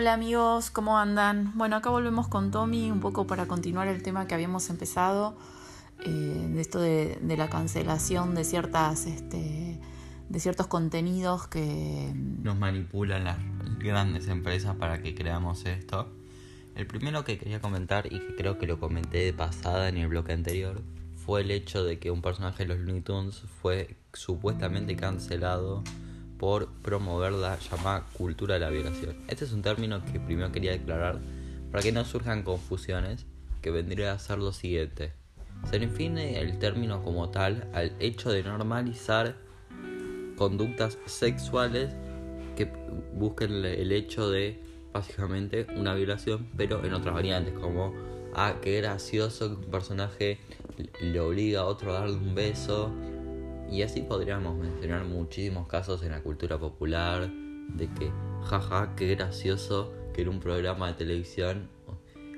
Hola amigos, ¿cómo andan? Bueno, acá volvemos con Tommy un poco para continuar el tema que habíamos empezado, eh, de esto de, la cancelación de ciertas, este, de ciertos contenidos que nos manipulan las grandes empresas para que creamos esto. El primero que quería comentar y que creo que lo comenté de pasada en el bloque anterior fue el hecho de que un personaje de los Looney fue supuestamente cancelado por promover la llamada cultura de la violación. Este es un término que primero quería declarar para que no surjan confusiones, que vendría a ser lo siguiente. Se define el término como tal al hecho de normalizar conductas sexuales que busquen el hecho de básicamente una violación, pero en otras variantes, como ah, qué gracioso que un personaje le obliga a otro a darle un beso, y así podríamos mencionar muchísimos casos en la cultura popular de que, jaja, qué gracioso que en un programa de televisión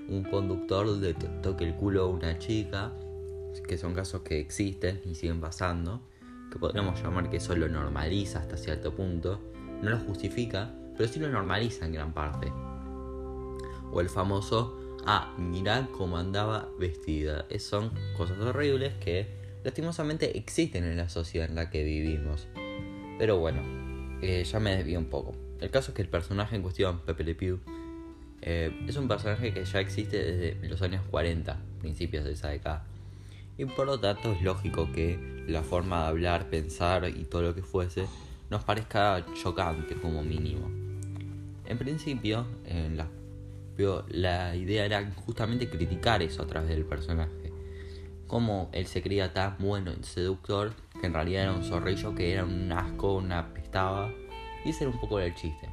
un conductor le toque el culo a una chica, que son casos que existen y siguen pasando, que podríamos llamar que eso lo normaliza hasta cierto punto, no lo justifica, pero sí lo normaliza en gran parte. O el famoso, ah, mirá cómo andaba vestida. Es, son cosas horribles que lastimosamente existen en la sociedad en la que vivimos. Pero bueno, eh, ya me desvío un poco. El caso es que el personaje en cuestión, Pepe Le Pew, eh, es un personaje que ya existe desde los años 40, principios de esa década. Y por lo tanto es lógico que la forma de hablar, pensar y todo lo que fuese nos parezca chocante como mínimo. En principio, la idea era justamente criticar eso a través del personaje como él se creía tan bueno y seductor que en realidad era un zorrillo que era un asco, una pestaba. Y ese era un poco el chiste.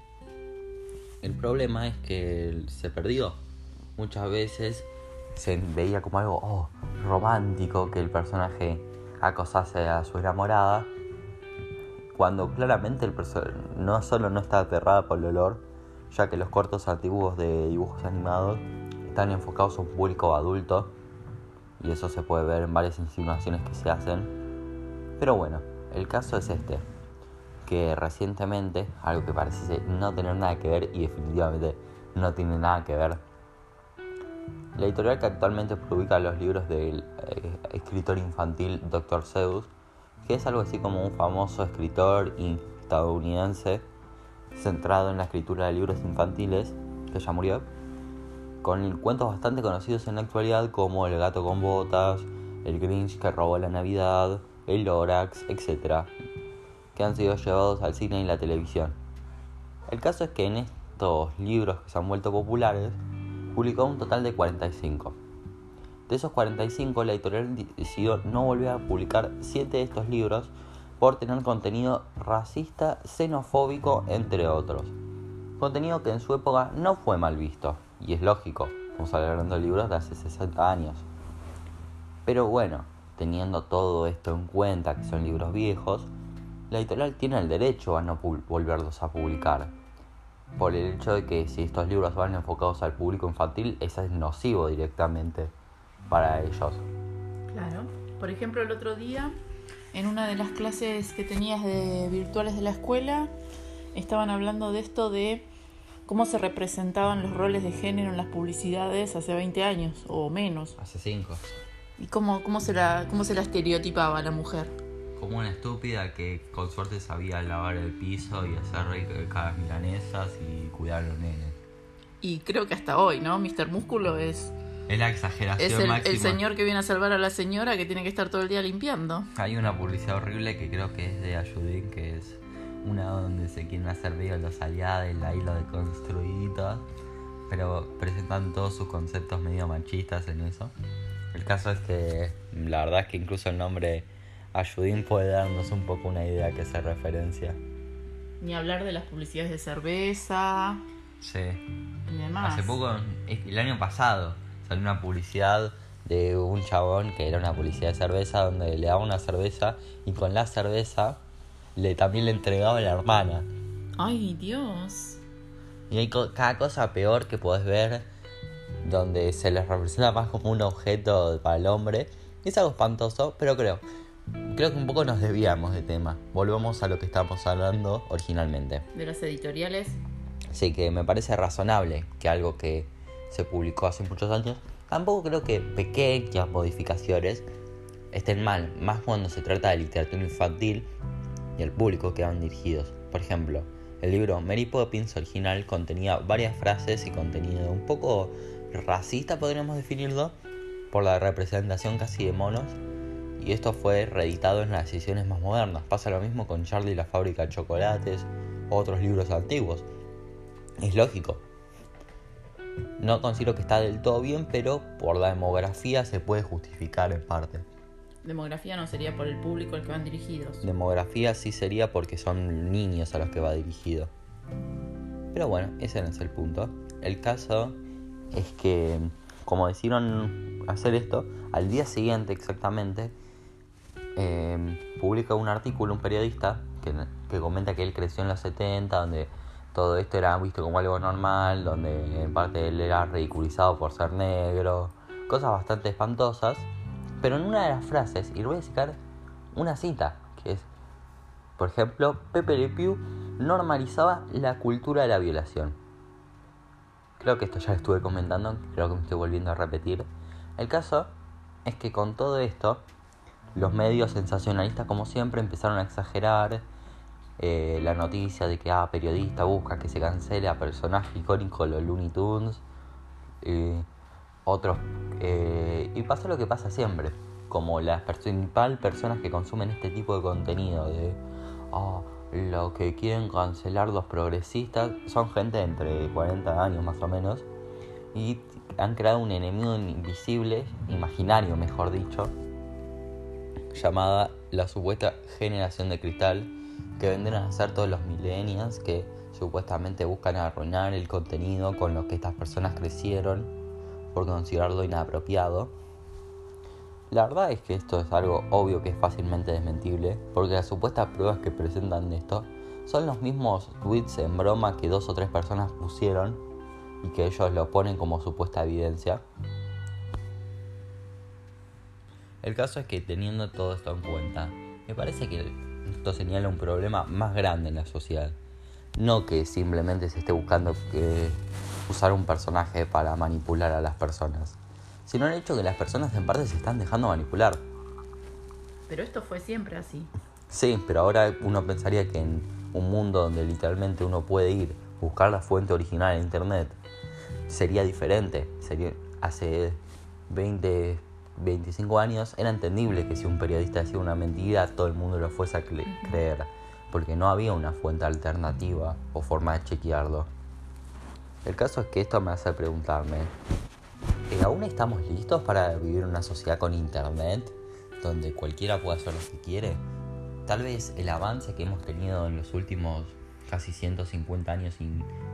El problema es que se perdió. Muchas veces se veía como algo oh, romántico que el personaje acosase a su enamorada. Cuando claramente el no solo no está aterrada por el olor, ya que los cortos antiguos de dibujos animados están enfocados a un público adulto y eso se puede ver en varias insinuaciones que se hacen. Pero bueno, el caso es este, que recientemente, algo que parece no tener nada que ver y definitivamente no tiene nada que ver, la editorial que actualmente publica los libros del eh, escritor infantil Dr. Seuss, que es algo así como un famoso escritor estadounidense centrado en la escritura de libros infantiles, que ya murió, con cuentos bastante conocidos en la actualidad como El gato con botas, El Grinch que robó la Navidad, El Lorax, etc., que han sido llevados al cine y la televisión. El caso es que en estos libros que se han vuelto populares, publicó un total de 45. De esos 45, la editorial decidió no volver a publicar 7 de estos libros por tener contenido racista, xenofóbico, entre otros. Contenido que en su época no fue mal visto. Y es lógico, estamos hablando de libros de hace 60 años. Pero bueno, teniendo todo esto en cuenta, que son libros viejos, la editorial tiene el derecho a no volverlos a publicar. Por el hecho de que si estos libros van enfocados al público infantil, eso es nocivo directamente para ellos. Claro. Por ejemplo, el otro día, en una de las clases que tenías de virtuales de la escuela, estaban hablando de esto de cómo se representaban los roles de género en las publicidades hace 20 años o menos. Hace 5. ¿Y cómo, cómo, se la, cómo se la estereotipaba la mujer? Como una estúpida que con suerte sabía lavar el piso y hacer cada milanesas y cuidar a los nenes. Y creo que hasta hoy, ¿no? Mr. Músculo es... Es la exageración es el, máxima. el señor que viene a salvar a la señora que tiene que estar todo el día limpiando. Hay una publicidad horrible que creo que es de Ayudín, que es una donde se quieren hacer video los aliados, la isla de construidos, pero presentan todos sus conceptos medio machistas en eso. El caso es que la verdad es que incluso el nombre Ayudín puede darnos un poco una idea que se referencia. Ni hablar de las publicidades de cerveza. Sí. Y demás. Hace poco, el año pasado, salió una publicidad de un chabón que era una publicidad de cerveza donde le daba una cerveza y con la cerveza le, también le entregaba a la hermana. Ay, Dios. Y hay cada cosa peor que podés ver donde se les representa más como un objeto para el hombre. Es algo espantoso, pero creo, creo que un poco nos desviamos de tema. Volvemos a lo que estábamos hablando originalmente. De las editoriales. Así que me parece razonable que algo que se publicó hace muchos años, tampoco creo que pequeñas modificaciones estén mal, más cuando se trata de literatura infantil y el público que van dirigidos. Por ejemplo, el libro Mary Poppins original contenía varias frases y contenido un poco racista, podríamos definirlo, por la representación casi de monos. Y esto fue reeditado en las ediciones más modernas. Pasa lo mismo con Charlie y la fábrica de chocolates otros libros antiguos. Es lógico. No considero que está del todo bien, pero por la demografía se puede justificar en parte. Demografía no sería por el público al que van dirigidos. Demografía sí sería porque son niños a los que va dirigido. Pero bueno, ese no es el punto. El caso es que, como decidieron hacer esto, al día siguiente exactamente, em, publica un artículo un periodista que, que comenta que él creció en los 70, donde todo esto era visto como algo normal, donde en parte él era ridiculizado por ser negro, cosas bastante espantosas, pero en una de las frases, y le voy a citar una cita, que es, por ejemplo, Pepe Le Pew normalizaba la cultura de la violación. Creo que esto ya lo estuve comentando, creo que me estoy volviendo a repetir. El caso es que con todo esto, los medios sensacionalistas, como siempre, empezaron a exagerar eh, la noticia de que ah, periodista busca que se cancele a personaje icónico los Looney Tunes. Otros. Eh, y pasa lo que pasa siempre. Como las principales personas que consumen este tipo de contenido de ah, lo que quieren cancelar los progresistas son gente entre 40 años más o menos. Y han creado un enemigo invisible, imaginario mejor dicho, llamada la supuesta generación de cristal que venden a ser todos los millennials que supuestamente buscan arruinar el contenido con lo que estas personas crecieron por considerarlo inapropiado. La verdad es que esto es algo obvio que es fácilmente desmentible, porque las supuestas pruebas que presentan de esto son los mismos tweets en broma que dos o tres personas pusieron y que ellos lo ponen como supuesta evidencia. El caso es que teniendo todo esto en cuenta, me parece que esto señala un problema más grande en la sociedad. No que simplemente se esté buscando eh, usar un personaje para manipular a las personas, sino el hecho que las personas en parte se están dejando manipular. Pero esto fue siempre así. Sí, pero ahora uno pensaría que en un mundo donde literalmente uno puede ir, buscar la fuente original en internet, sería diferente. Sería hace 20, 25 años era entendible que si un periodista decía una mentira todo el mundo lo fuese a creer, porque no había una fuente alternativa o forma de chequearlo. El caso es que esto me hace preguntarme, ¿eh, ¿aún estamos listos para vivir en una sociedad con internet, donde cualquiera puede hacer lo que quiere? Tal vez el avance que hemos tenido en los últimos casi 150 años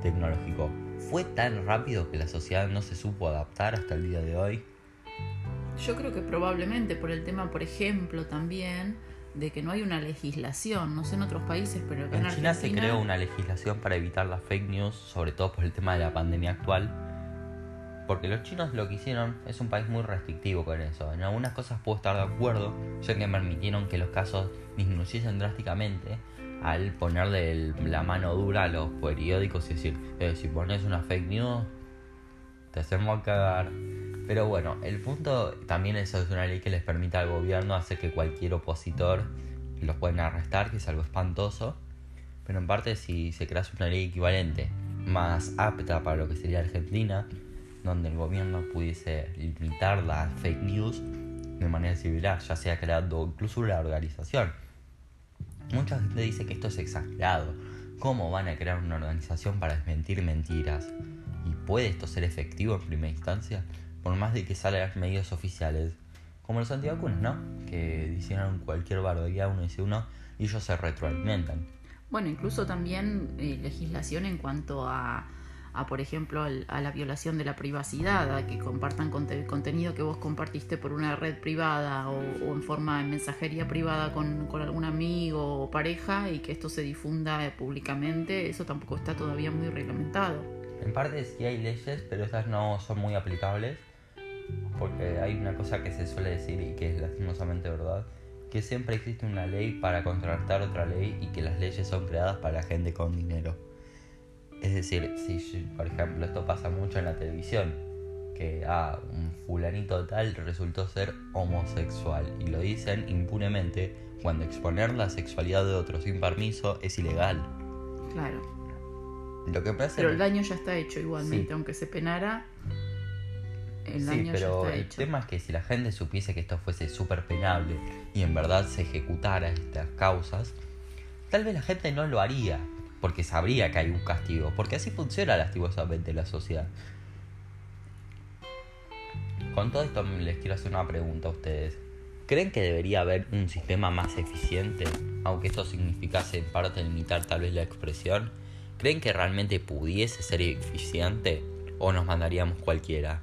tecnológico fue tan rápido que la sociedad no se supo adaptar hasta el día de hoy. Yo creo que probablemente por el tema, por ejemplo, también de que no hay una legislación, no sé en otros países, pero en, China se creó una legislación para evitar las fake news, sobre todo por el tema de la pandemia actual. Porque los chinos lo que hicieron es un país muy restrictivo con eso. En algunas cosas puedo estar de acuerdo, ya que permitieron que los casos disminuyesen drásticamente al ponerle la mano dura a los periódicos y decir, eh, si pones una fake news, te hacemos cagar. Pero bueno, el punto también es una ley que les permite al gobierno hacer que cualquier opositor los pueden arrestar, que es algo espantoso. Pero en parte si se crea una ley equivalente, más apta para lo que sería Argentina, donde el gobierno pudiese limitar las fake news de manera similar, ya sea creando incluso una organización. Mucha gente dice que esto es exagerado. ¿Cómo van a crear una organización para desmentir mentiras? ¿Y puede esto ser efectivo en primera instancia? Por más de que salgan medios oficiales, como los antivacunas, ¿no? Que hicieron cualquier barbaridad, uno dice uno, y ellos se retroalimentan. Bueno, incluso también eh, legislación en cuanto a, a por ejemplo, a la violación de la privacidad, a que compartan contenido que vos compartiste por una red privada o, en forma de mensajería privada con, con, algún amigo o pareja y que esto se difunda eh, públicamente, eso tampoco está todavía muy reglamentado. En parte sí hay leyes, pero estas no son muy aplicables porque hay una cosa que se suele decir y que es lastimosamente verdad, que siempre existe una ley para contrarrestar otra ley y que las leyes son creadas para la gente con dinero. Es decir, si por ejemplo esto pasa mucho en la televisión, que ah, un fulanito tal resultó ser homosexual y lo dicen impunemente cuando exponer la sexualidad de otro sin permiso es ilegal. Claro. Lo que pasa Pero el daño ya está hecho igualmente, aunque se penara. El daño sí, pero ya está el hecho. tema es que si la gente supiese que esto fuese súper penable y en verdad se ejecutara estas causas, tal vez la gente no lo haría, porque sabría que hay un castigo, porque así funciona lastimosamente la sociedad. Con todo esto les quiero hacer una pregunta a ustedes. ¿Creen que debería haber un sistema más eficiente, aunque esto significase en parte limitar tal vez la expresión? ¿Creen que realmente pudiese ser eficiente o nos mandaríamos cualquiera?